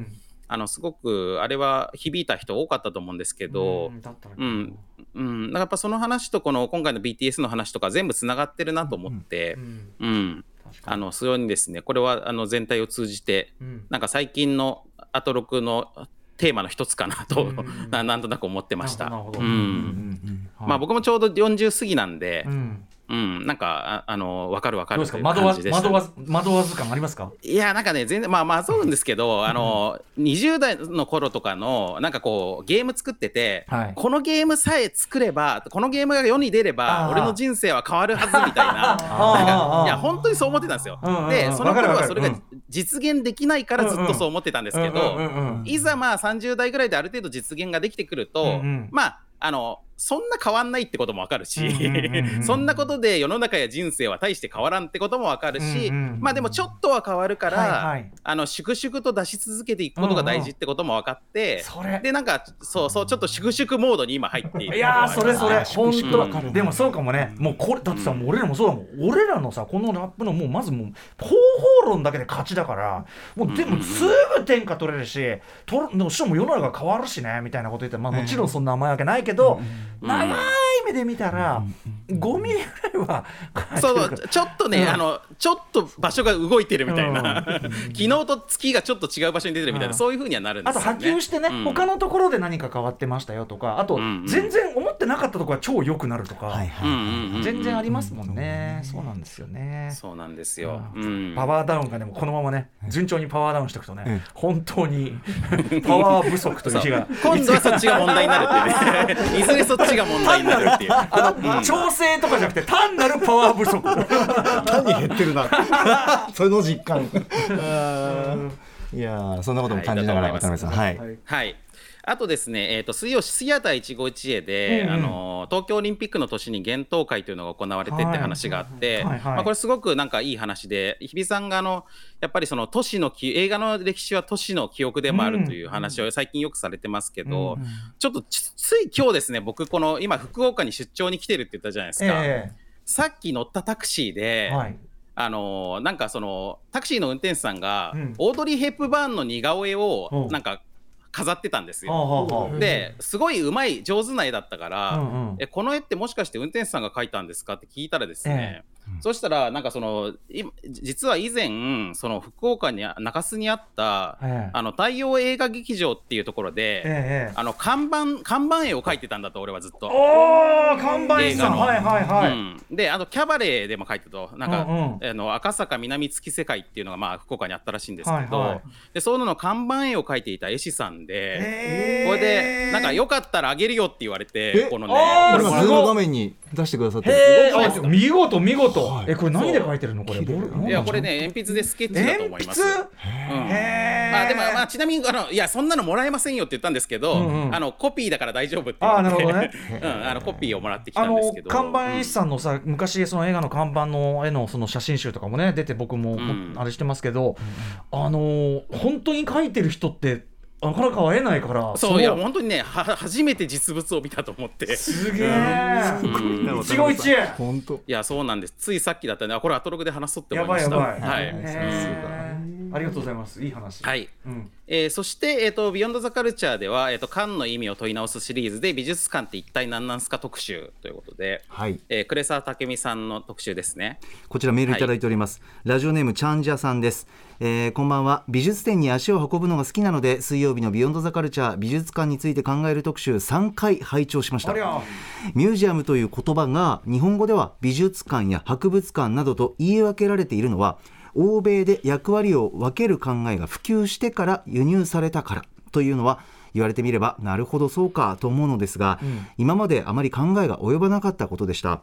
あのすごくあれは響いた人多かったと思うんですけど、うん、うん、だからやっぱその話とこの今回の BTS の話とか全部つながってるなと思って、うん。あのそれにですね。これはあの全体を通じて、うん、なんか最近のアトロクのテーマの一つかなと、うん、なんとなく思ってました。まあ僕もちょうど40過ぎなんで、うんうん、なんか、ああの、わかるわかる。という感じでした。惑わ惑わず感ありますか？いや、なんかね、全然、まあ、まあ、そううんですけど、あの、20代の頃とかの、なんかこう、ゲーム作ってて、はい、このゲームさえ作れば、このゲームが世に出れば、俺の人生は変わるはずみたいな、なんか、いや、本当にそう思ってたんですよ。で、その頃はそれが実現できないからずっとそう思ってたんですけど、いざまあ30代ぐらいである程度実現ができてくると、まあ、あの、そんな変わんないってこともわかるし、そんなことで世の中や人生は大して変わらんってこともわかるし、まあでもちょっとは変わるから、はいはい、あの粛々と出し続けていくことが大事ってことも分かって、うんうん、でなんかそうそうちょっと粛々モードに今入っているいやそれそれ。本当、うん、でもそうかもね。もうこれだってさ、もう俺らもそうだもん。俺らのさこのラップのもうまずもう方法論だけで勝ちだからもうでもすぐ天下取れるしとでもしかも世の中変わるしねみたいなこと言ってまあもちろんそんな甘いわけないけど、長い目で見たら、5ミリぐらいはそうちょっとね、うん、あのちょっと場所が動いてるみたいな、うん、昨日と月がちょっと違う場所に出てるみたいな、うん、そういうふうにはなるんですよ、ね、あと波及してね、うん、他のところで何か変わってましたよとかあと、全然思ってなかったところは超良くなるとか、全然ありますもんね、そうなんですよねそうなんですよ、パワーダウンがでもこのままね順調にパワーダウンしていくとね、本当に パワー不足という日が今度はそっちが問題になるっていうね。いずれそっちが問題になるっていう。あの、調整とかじゃなくて単なるパワー不足。単に減ってるな。その実感。いやそんなことも感じながら渡辺さん。はい、はいあとですね、えーと、水曜シアター一期一会で、うんうん、あの東京オリンピックの年に幻冬会というのが行われてって話があって、はいまあ、これすごくなんかいい話で日比さんがあのやっぱりその都市の映画の歴史は都市の記憶でもあるという話を最近よくされてますけど、うんうん、ちょっとつい今日ですね僕この今福岡に出張に来てるって言ったじゃないですか。えーさっき乗ったタクシーで、はい、あのなんかそのタクシーの運転手さんが、うん、オードリー・ヘップバーンの似顔絵をなんか飾ってたんですよ。ですごい上手い上手な絵だったから、うんうん、えこの絵ってもしかして運転手さんが描いたんですかって聞いたらですね、えそしたらなんかその実は以前その福岡に中洲にあった、ええ、あの太陽映画劇場っていうところで、え、あの看板看板絵を描いてたんだと俺はずっと。お看板絵さん。はいはいはい。うん、であのキャバレーでも描いてたと。なんか、うんうん、あの赤坂南月世界っていうのがまあ福岡にあったらしいんですけど、はいはい、でそういうのの看板絵を描いていた絵師さんで、これでなんかよかったらあげるよって言われてこのねこれズーム画面に出してくださって見事見事、はい、えこれ何で書いてるの？これ。いやこれね鉛筆でスケッチだと思います。鉛筆、うん、まあでもまあちなみにあのいやそんなのもらえませんよって言ったんですけど、うん。うん、あのコピーだから大丈夫ってあなるほどね、うん、あのコピーをもらってきたんですけど。看板絵師さんのさ、うん、昔その映画の看板の絵のその写真集とかもね出て僕も、あれしてますけど、あの本当に書いてる人ってなかなか会えないから。そういや本当にねは初めて実物を見たと思って。すげえ。一期一会。本当。いやそうなんです。ついさっきだったね。これアトログで話そうって思いました。やばいやばい。はい。ありがとうございます。いい話。はい、うん。えー、そして、えーと「ビヨンド・ザ・カルチャー」では、えーと「館の意味を問い直す」シリーズで美術館って一体何なんすか特集ということで、はい。えー、呉沢武美さんの特集ですね。こちらメールいただいております、はい、ラジオネームチャンジャさんですえー、こんばんは。美術展に足を運ぶのが好きなので水曜日のビヨンドザカルチャー美術館について考える特集3回拝聴しました。ミュージアムという言葉が日本語では美術館や博物館などと言い分けられているのは欧米で役割を分ける考えが普及してから輸入されたからというのは言われてみればなるほどそうかと思うのですが、うん、今まであまり考えが及ばなかったことでした。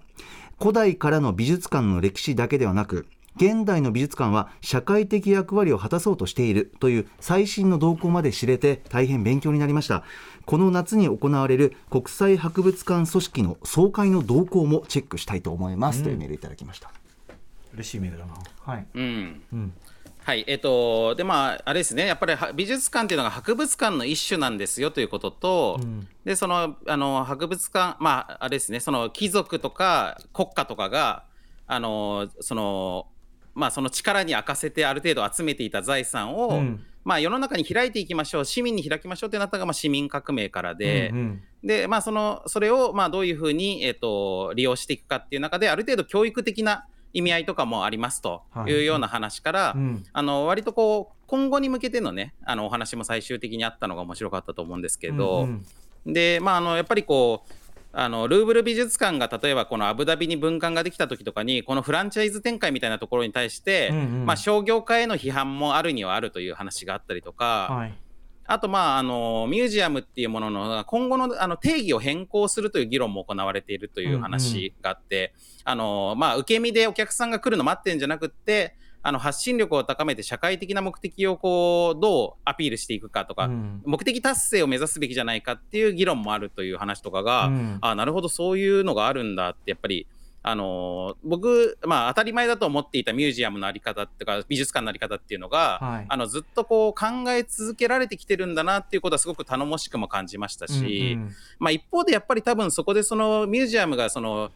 古代からの美術館の歴史だけではなく現代の美術館は社会的役割を果たそうとしているという最新の動向まで知れて大変勉強になりました。この夏に行われる国際博物館組織の総会の動向もチェックしたいと思います、うん、というメールいただきました。嬉しいメールだな。はい、うん、うんはい。えっ、ー、とでまああれですね。やっぱり美術館っていうのが博物館の一種なんですよということと、うん、でそのあの博物館まああれですね。その貴族とか国家とかがあのそのまあその力に明かせてある程度集めていた財産を、うん、まあ世の中に開いていきましょう市民に開きましょうってなったのがまあ市民革命からで、うんうん、でまあそのそれをまあどういうふうにえっ、ー、と利用していくかっていう中である程度教育的な意味合いとかもありますとい。うような話から、はいうん、あの割とこう今後に向けてのねあのお話も最終的にあったのが面白かったと思うんですけど、うんうん、でまああのやっぱりこうあのルーブル美術館が例えばこのアブダビに分館ができた時とかにこのフランチャイズ展開みたいなところに対して、うんうん、まあ、商業化への批判もあるにはあるという話があったりとか、はい、あと、まあ、あのミュージアムっていうものの今後のあの定義を変更するという議論も行われているという話があって、うんうん、あのまあ、受け身でお客さんが来るの待ってるんじゃなくってあの発信力を高めて社会的な目的をこうどうアピールしていくかとか、うん、目的達成を目指すべきじゃないかっていう議論もあるという話とかが、うん、あなるほどそういうのがあるんだってやっぱりあの僕、まあ、当たり前だと思っていたミュージアムの在り方っていうか美術館の在り方っていうのが、はい、あのずっとこう考え続けられてきてるんだなっていうことはすごく頼もしくも感じましたし、うんうん、まあ、一方でやっぱり多分そこでそのミュージアムがその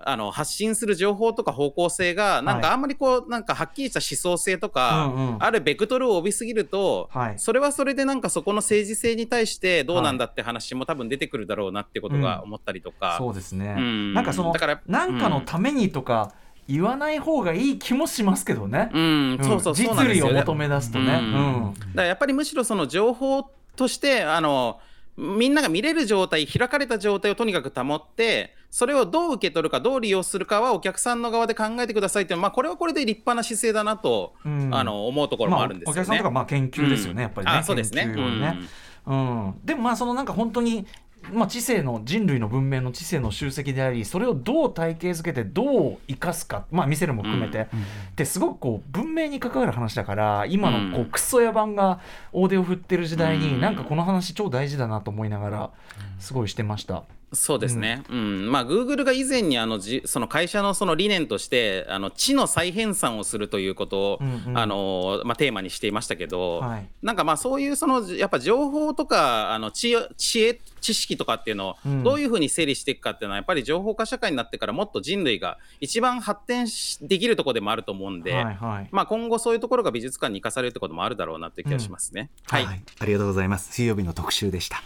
あの発信する情報とか方向性がなんかあんまりこうなんかはっきりした思想性とか、あるベクトルを帯びすぎると、それはそれでなんかそこの政治性に対してどうなんだって話も多分出てくるだろうなってことが思ったりとか、そうですね、なんかそのだからなんかのためにとか、言わない方がいい気もしますけどね。うん、そうそう実利を求め出すとね。うん、だからやっぱりむしろその情報としてあのみんなが見れる状態、開かれた状態をとにかく保って、それをどう受け取るか、どう利用するかはお客さんの側で考えてくださいっていう、まあ、これはこれで立派な姿勢だなと、うん、あの思うところもあるんですよね。まあ、お客さんとかまあ研究ですよね、うん、やっぱりね。そうですね。ねうん、でもまあそのなんか本当にまあ、知性の人類の文明の知性の集積でありそれをどう体系づけてどう生かすか、まあ、見せるも含めて、うんってすごくこう文明に関わる話だから今のこうクソ野蛮が大手を振ってる時代に、うん、なんかこの話超大事だなと思いながらすごいしてました。そうですね、うん、うん、まあ、グーグルが以前にあのじその会社のその理念としてあの知の再編纂をするということを、うんうん、あのまあ、テーマにしていましたけど、はい、なんかまあそういうそのやっぱ情報とかあの知知恵知識とかっていうのをどういうふうに整理していくかっていうのはやっぱり情報化社会になってからもっと人類が一番発展できるところでもあると思うんで、はいはい、まあ、今後そういうところが美術館に生かされるってこともあるだろうなという気がしますね、うん、はい、はい、ありがとうございます。水曜日の特集でした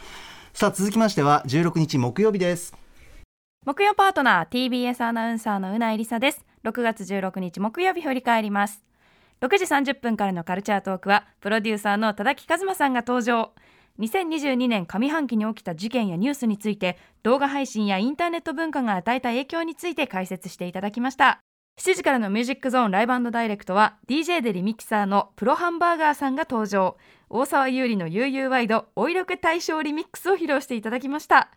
さあ続きましては16日木曜日です。木曜パートナー TBS アナウンサーのうなえりさです。6月16日木曜日振り返ります。6時30分からのカルチャートークはプロデューサーの田木和馬さんが登場。2022年上半期に起きた事件やニュースについて動画配信やインターネット文化が与えた影響について解説していただきました。7時からのミュージックゾーンライブダイレクトは DJ でリミキサーのプロハンバーガーさんが登場。大沢優里の悠々ワイドお色気大賞リミックスを披露していただきました。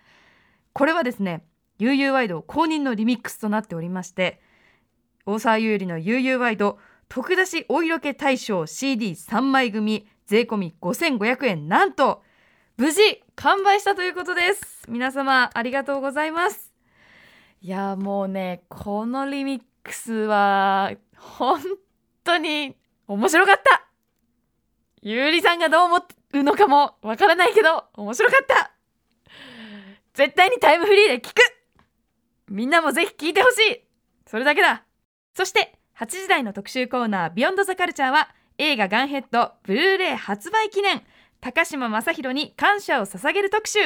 これはですね悠々ワイド公認のリミックスとなっておりまして大沢優里の悠々ワイド特出しお色気大賞 CD3 枚組税込5500円。なんと無事完売したということです。皆様ありがとうございます。いやもうねこのリミックスは本当に面白かった。ゆうりさんがどう思うのかもわからないけど面白かった。絶対にタイムフリーで聞く。みんなもぜひ聞いてほしい。それだけだ。そして8時台の特集コーナービヨンドザカルチャーは映画ガンヘッドブルーレイ発売記念。高島正宏に感謝を捧げる特集。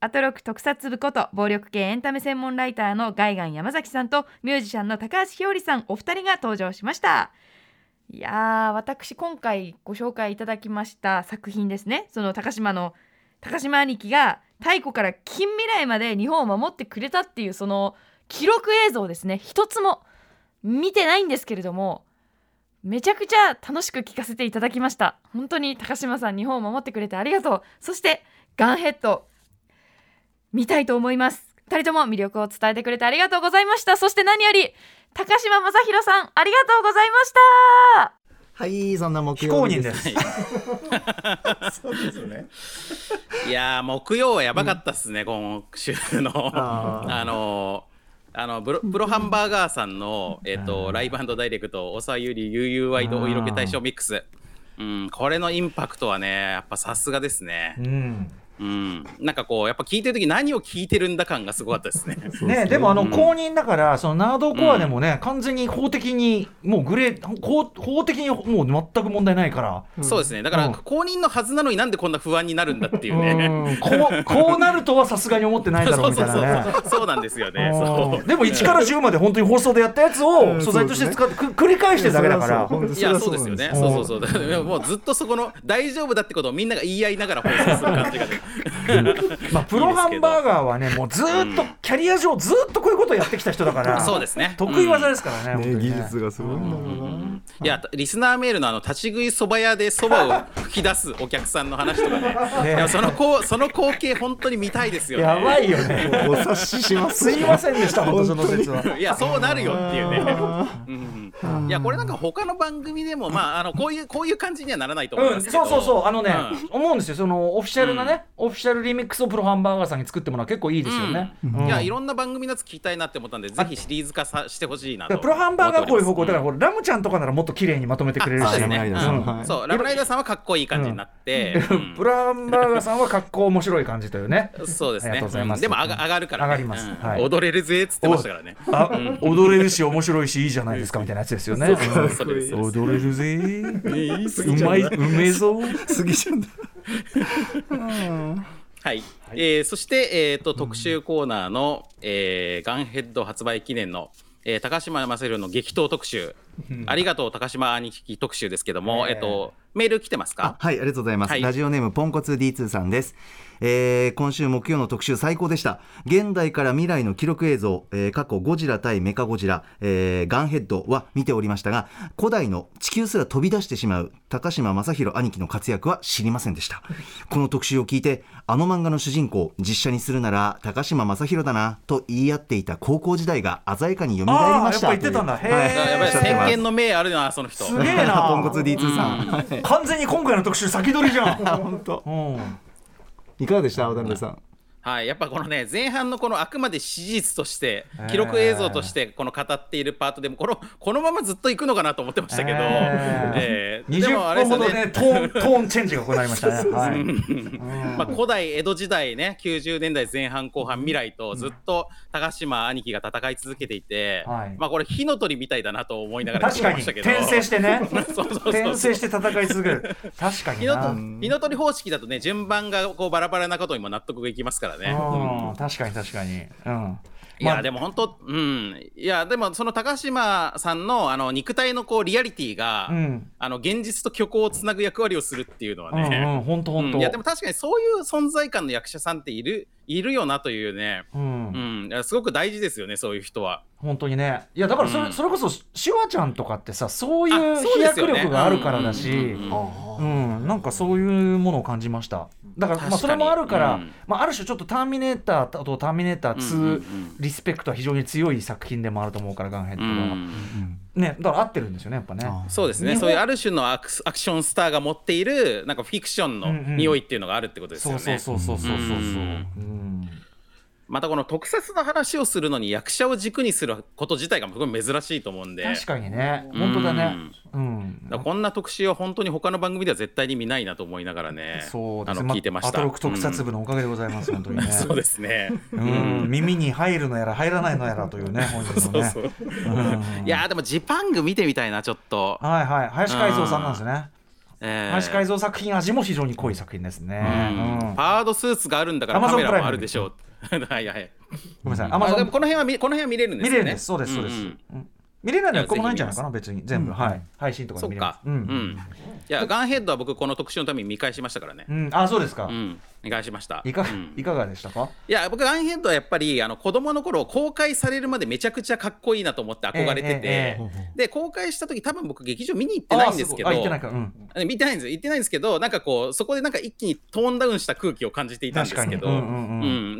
アトロク特撮部こと暴力系エンタメ専門ライターのガイガン山崎さんとミュージシャンの高橋ひよりさんお二人が登場しました。いやー私今回ご紹介いただきました作品ですね。その高島の高島兄貴が太古から近未来まで日本を守ってくれたっていうその記録映像ですね。一つも見てないんですけれどもめちゃくちゃ楽しく聞かせていただきました。本当に高島さん日本を守ってくれてありがとう。そしてガンヘッド見たいと思います。2人とも魅力を伝えてくれてありがとうございました。そして何より高島正宏さんありがとうございました。はいそんな木曜日です。そうですね。いや木曜はやばかったっすね、うん、今週の。あのあのプロプロハンバーガーさんの、えーと、ライブダイレクト、おさゆり、ゆうゆうワイドお色気大賞ミックス、うん、これのインパクトはね、やっぱさすがですね。うんうん、なんかこうやっぱ聞いてる時何を聞いてるんだ感がすごかったですね。ね。でもあの、公認だからそのナードコアでもね、完全に法的にもうグレー法 法的にもう全く問題ないから、そうですね。だから、公認のはずなのになんでこんな不安になるんだっていうね。こう こうなるとはさすがに思ってないだろうみたいなね。そうなんですよね。でも1から10まで本当に放送でやったやつを素材として使って、繰り返してるだけだから。いやそうですよね。そうそうそう。もうずっとそこの大丈夫だってことをみんなが言い合いながら放送する感じが、まあプロハンバーガーはねもうずっとキャリア上ずっとこういうことをやってきた人だからそうですね。得意技ですからね,、技術がすごいんだろうな、いやリスナーメールのあの立ち食いそば屋でそばを 吹き出すお客さんの話とかね。いやそのこうその光景本当に見たいですよやばいよね。お察ししますすいませんでした本当その説は。いやそうなるよっていうね、いやこれなんか他の番組でもまああのこういうこういう感じにはならないと思うんですけど、そうそうそう。あのね、思うんですよ。そのオフィシャルなね、オフィシャルリミックスをプロハンバーガーさんに作ってもらう結構いいですよね、いやいろんな番組のやつ聞きたいなって思ったんでぜひシリーズ化さしてほしいなとプロハンバーガーこういう方向だからこれラムちゃんとかならもっと綺麗にまとめてくれるし。そうですね、そうラムライダーさんはかっこいい感じになって、プロハンバーガーさんはかっこ面白い感じというね。そうですね。でも上がるから上がります、踊れるぜっつってましたからね。踊れるし面白いしいいじゃないですかみたいなやつですよね。踊れるぜうまいうめえぞ。過ぎちゃうんだはい、はい、えー、そして、えーと、特集コーナーの、えー、ガンヘッド発売記念の、えー、高島正宏の激闘特集、ありがとう高島兄貴特集ですけども、えー、とメール来てますか？はいありがとうございます、はい、ラジオネームポンコツ D2 さんですえー、今週木曜の特集最高でした。現代から未来の記録映像、えー、過去ゴジラ対メカゴジラ、えー、ガンヘッドは見ておりましたが古代の地球すら飛び出してしまう高島正宏兄貴の活躍は知りませんでした。この特集を聞いてあの漫画の主人公実写にするなら高島正宏だなと言い合っていた高校時代が鮮やかに蘇りました。やっぱ言ってたんだ。へえ、やっぱり先見の明あるなその人。すげえな。ポンコツ D2 さん、完全に今回の特集先取りじゃん。本当、うんいかがでした？渡辺さん。はい、やっぱこのね前半のこのあくまで史実として記録映像としてこの語っているパートでもこのこのままずっといくのかなと思ってましたけど、えー、でもあれですね。トーン トーンチェンジが行われましたね。はい、まあ古代江戸時代ね90年代前半後半未来とずっと高島兄貴が戦い続けていて、うん、まあこれ火の鳥みたいだなと思いながら確かに。転生してね。転生して戦い続ける。確かに火の鳥方式だとね順番がこうバラバラなことにも納得がいきますからね。うん、確かに確かに。うんいや、でも本当、うん、いや、でもその高島さんのあの肉体のこうリアリティが、うん、あの現実と虚構をつなぐ役割をするっていうのはね、本当本当。いや、でも確かにそういう存在感の役者さんっているいるよなというね、うん、うん、すごく大事ですよね、そういう人は。本当にね、いやだからそれ,、それこそシュワちゃんとかってさ、そういう飛躍力があるからだし、うん、なんかそういうものを感じました。だからまあそれもあるから、まあある種ちょっとターミネーターとターミネーター2リスペクトは非常に強い作品でもあると思うからガンヘッドは。ね、だから合ってるんですよねやっぱね。そうですね。そういうある種のアクアクションスターが持っているなんかフィクションの匂いっていうのがあるってことですよね、そうそうそうそうそうそう、うんまたこの特撮の話をするのに役者を軸にすること自体がすごい珍しいと思うんで。確かにね。本当だね。うん、こんな特集は本当に他の番組では絶対に見ないなと思いながらねそうですね。聞いてました、ま、アトロク特撮部のおかげでございます、うん、本当にね。そうですね。うん。耳に入るのやら入らないのやらというね本日のね。そうそう、う。ん、いやでもジパング見てみたいなちょっと。はいはい。林海蔵さんなんですね。えー、林海蔵作品味も非常に濃い作品ですね、うん、パードスーツがあるんだからカメラもあるでしょうはいはいごめんなさい。アマゾン。この辺は見、この辺は見れるんですね。見れるんです。そうです、そうです。見れないのはこもないんじゃないかな、別に。全部。はい。配信とかで見れます。うん。いや、ガンヘッドは僕、この特集のために見返しましたからね。あ、そうですか。見返しました。いかいかがでしたか？いや、僕、ガンヘッドはやっぱり、あの子供の頃公開されるまでめちゃくちゃかっこいいなと思って憧れてて、で、公開した時多分僕、劇場見に行ってないんですけど、見てない見てないんです行ってないんですけど、なんかこう、そこでなんか一気にトーンダウンした空気を感じていたんですけど、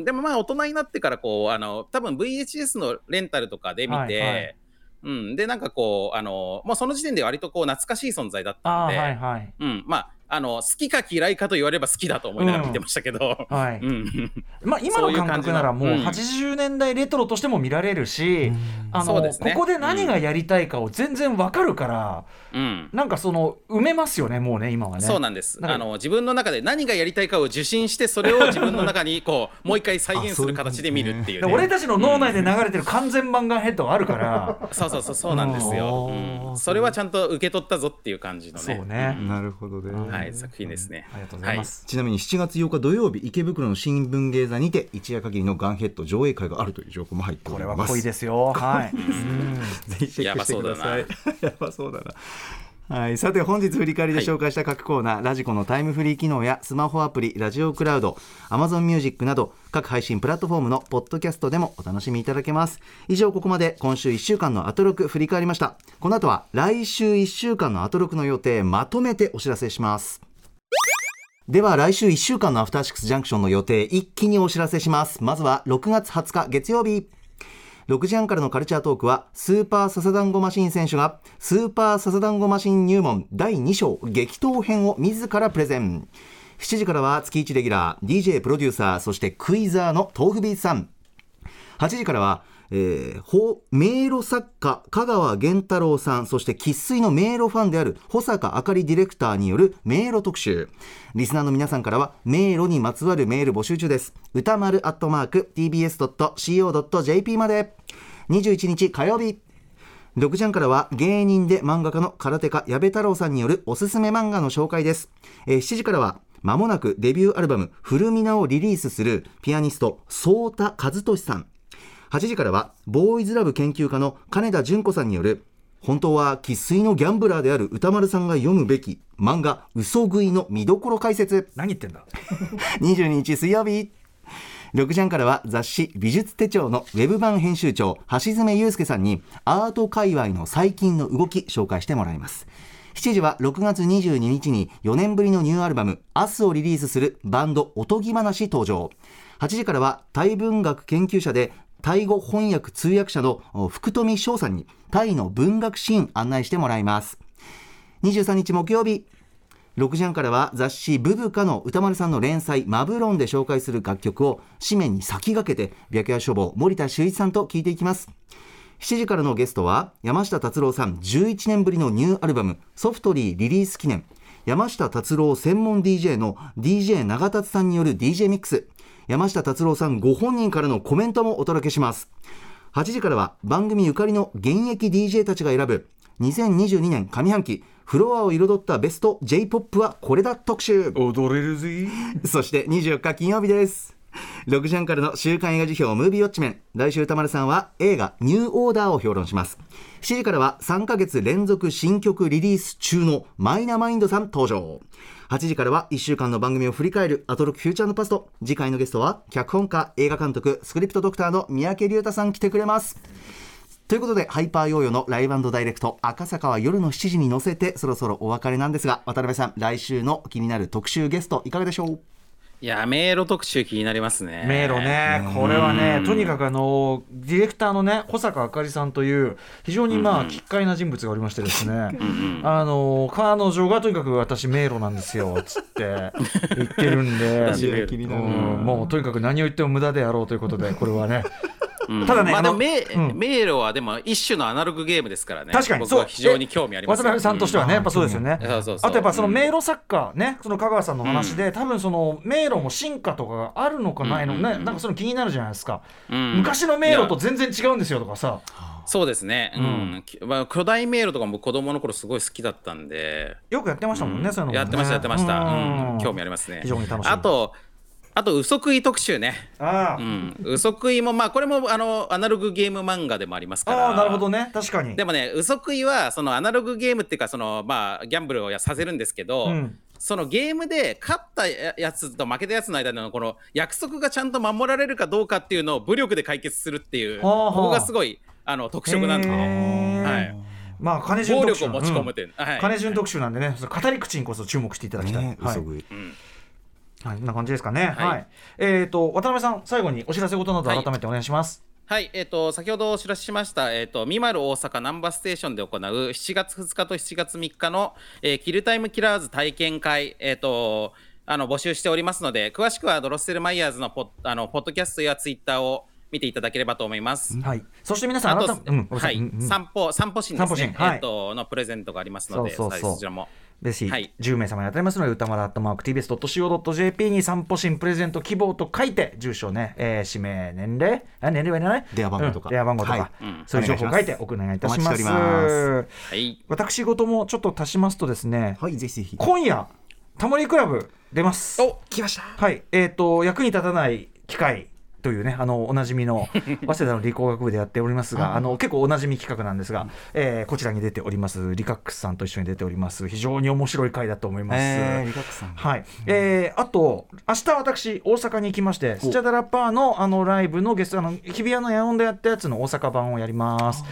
でもまあ、大人になってからこう、あの多分 VHS のレンタルとかで見て、うん、でなんかこうあのもうその時点で割とこう懐かしい存在だったので、はいはい、うん、まああの好きか嫌いかと言われば好きだと思いながら見てましたけど、うん、はい、うん、まあ今の感覚ならもう80年代レトロとしても見られるし、うん、あの、ね、ここで何がやりたいかを全然わかるから、うん、なんかその埋めますよねもうね今はね。そうなんです。あの自分の中で何がやりたいかを受信してそれを 自分の中にこうもう一回再現する形で見るっていう、ね、俺たちの脳内で流れてる完全漫画ヘッドがあるから、そうそうそうそうなんですよ、それはちゃんと受け取ったぞっていう感じのね。そうね。なるほどね。はい、作品ですね。ありがとうございます。ちなみに7月8日土曜日、池袋の新聞芸座にて一夜限りのガンヘッド上映会があるという情報も入っております。これは濃いですよ。はい。ぜひチェックしてください。やばそうだな。はい、さて本日振り返りで紹介した各コーナー、はい、ラジコのタイムフリー機能やスマホアプリラジオクラウド Amazon Music など各配信プラットフォームのポッドキャストでもお楽しみいただけます。以上ここまで今週1週間のアトロク振り返りました。この後は来週1週間のアトロクの予定まとめてお知らせします。では来週1週間のアフターシックスジャンクションの予定一気にお知らせします。まずは6月20日月曜日6時半からのカルチャートークは、スーパーササダンゴマシン選手が、スーパーササダンゴマシン入門第2章激闘編を自らプレゼン。7時からは月1レギュラー、DJ プロデューサー、そしてクイザーの豆腐ビーツさん。8時からは、えー、迷路作家、香川源太郎さん、そして生粋の迷路ファンである保坂あかりディレクターによる迷路特集。リスナーの皆さんからは、迷路にまつわるメール募集中です。歌丸アットマーク tbs.co.jp まで。21日火曜日。6時半からは芸人で漫画家の空手家矢部太郎さんによるおすすめ漫画の紹介です。えー、7時からはまもなくデビューアルバム「フルミナ」をリリースするピアニスト颯太和俊さん8時からはボーイズラブ研究家の金田純子さんによる本当は生粋のギャンブラーである歌丸さんが読むべき漫画「嘘食い」の見どころ解説何言ってんだ 22日水曜日6時半からは雑誌美術手帳のウェブ版編集長橋爪祐介さんにアート界隈の最近の動き紹介してもらいます。7時は6月22日に4年ぶりのニューアルバム「明日をリリースするバンドおとぎ話登場。8時からはタイ文学研究者でタイ語翻訳通訳者の福富翔さんにタイの文学シーン案内してもらいます。23日木曜日6時半からは雑誌ブブカの歌丸さんの連載マブロンで紹介する楽曲を紙面に先駆けて白夜書房森田修一さんと聞いていきます。7時からのゲストは山下達郎さん11年ぶりのニューアルバムソフトリーリリース記念。山下達郎専門 DJ の DJ 長達さんによる DJ ミックス。山下達郎さんご本人からのコメントもお届けします。8時からは番組ゆかりの現役 DJ たちが選ぶ2022年上半期フロアを彩ったベスト J-POP はこれだ特集。踊れるぜ。そして24日金曜日です。6時半からの週刊映画辞表ムービーウォッチメン。来週歌丸さんは映画ニューオーダーを評論します。7時からは3ヶ月連続新曲リリース中のマイナマインドさん登場。8時からは1週間の番組を振り返るアトロックフューチャーのパスト。次回のゲストは脚本家映画監督スクリプトドクターの三宅龍太さん来てくれますということで、ハイパーヨーヨーのライブダイレクト、赤坂は夜の7時に乗せて、そろそろお別れなんですが、渡辺さん、来週の気になる特集ゲスト、いかがでしょう？いや迷路特集気になりますね。迷路ね、これはね、とにかくあのディレクターのね保坂あかりさんという非常にまあ奇怪な人物がおりましてですね、あの彼女がとにかく私迷路なんですよつって言ってるんで、もうとにかく何を言っても無駄であろうということでこれはねただね、まあ、迷路はでも一種のアナログゲームですからね。確かに、そう。非常に興味あります。渡辺さんとしてはね、やっぱそうですよね。あとやっぱその迷路作家ね、その香川さんの話で、多分その迷路も進化とかがあるのかないのね、なんかその気になるじゃないですか。昔の迷路と全然違うんですよとかさ。そうですね、うん。まあ、巨大迷路とかも子供の頃すごい好きだったんで。よくやってましたもんね、そういうのやってましたやってました、うん。興味ありますね。非常に楽しい。あとあと、嘘食い特集ね。あうん。嘘食いも、まあ、これも、あの、アナログゲーム漫画でもありますから。ああ、なるほどね。確かに。でもね、嘘食いは、そのアナログゲームっていうか、その、まあ、ギャンブルをさせるんですけど、うん、そのゲームで勝ったやつと負けたやつの間のこの約束がちゃんと守られるかどうかっていうのを武力で解決するっていう、ここがすごいあの特色なんで、はい。まあ金順特集、暴力を持ち込むって、うんはい、金順特集なんでね、語り口にこそ注目していただきたい。ね、はい、うんはい、こんな感じですかね。はい。はい、えっ、ー、と、渡辺さん、最後にお知らせ事など改めてお願いします。はい、えっ、と、先ほどお知らせしました、えっ、と、ミマル大阪ナンバーステーションで行う7月2日と7月3日の、えーキルタイムキラーズ体験会、えっ、と、あの、募集しておりますので、詳しくはドロッセルマイヤーズのポッあのポッドキャストやツイッターを見ていただければと思います。はい。そして皆さん、あと、うんはい散歩、散歩シーンですね。はいえっ、と、のプレゼントがありますので、そうそうそうはいそちらも。ぜひ、はい10名様に当たりますので、歌丸アットマーク TBS.CO.JP に散歩新プレゼント希望と書いて、住所ね、えー氏名、年齢、あ年齢はいらない電話番号とかうん電話番号とか、はいうんそういう情報を書いてお願いいたします。はい。私事もちょっと足しますとですね、はいぜひぜひ今夜、タモリクラブ出ます。お来ましたはい、えっ、と、役に立たない機械。というね、あのおなじみの 早稲田の理工学部でやっておりますが、あの結構おなじみ企画なんですが、えーこちらに出ております、リカックスさんと一緒に出ております、非常に面白い回だと思います。えー、リカックさん。はい、えーあと明日私大阪に行きましてスチャダラッパーのあのライブのゲストあの日比谷の野音でやったやつの大阪版をやります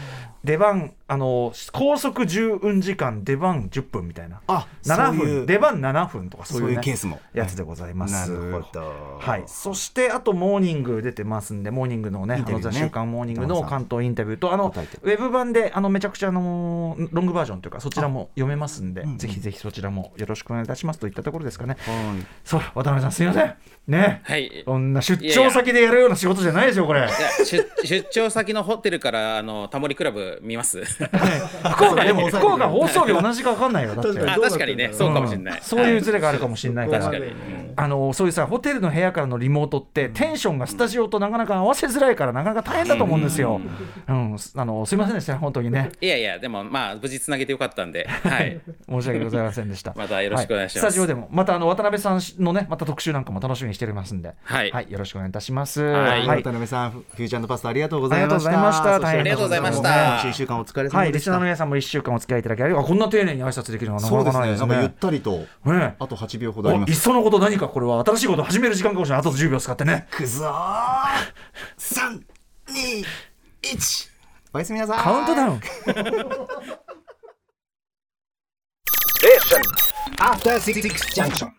出番あの高速10運時間出番10分みたいな。あ7そういう。分出番7分とかそういう,、ね、そういうケースも。やつでございます、なるほど。はい、そしてあとモーニング出てますんでモーニングのねね。あのザ週刊モーニングの関東インタビューとあのウェブ版であのめちゃくちゃあのロングバージョンというかそちらも読めますんで、ぜひぜひそちらもよろしくお願いいたしますといったところですかね。はい。そう渡辺さんすみません。ね、はい。こんな出張先でやるような仕事じゃないですよこれ。いや出出張先のホテルからあのタモリクラブ見ます。福岡でも 福岡放送日同じか分かんないよ。だって。あ確かにね、そうかもしれない。うん。そういうズレがあるかもしれないから、確かに。あのそういうさホテルの部屋からのリモートってテンションがスタジオとなかなか合わせづらいからなかなか大変だと思うんですよ。うん、あのすいませんでした本当にね。いやいや、でもまあ無事つなげてよかったんで、はい。申し訳ございませんでした。またよろしくお願いします。はスタジオでもまたあの渡辺さんのねまた特集なんかも楽しみにしておりますんで、はい。よろしくお願いいたします。はい。渡辺さんフューチャーパスタありがとうございました。ありがとうございました。大変ありがとうございました今週一週間お疲れ様はい、でした。リスナーの皆さんも一週間お付き合いいただきありがとうこんな丁寧に挨拶できるのはなかそうですなかないですね。ねなんかゆったりとねあと8秒ほどあります。おいっそのこと何かこれは新しいことを始める時間かもしれない。あと10秒使ってね。くぞー。三二一。おやすみなさい。カウントダウン。After Six Junction.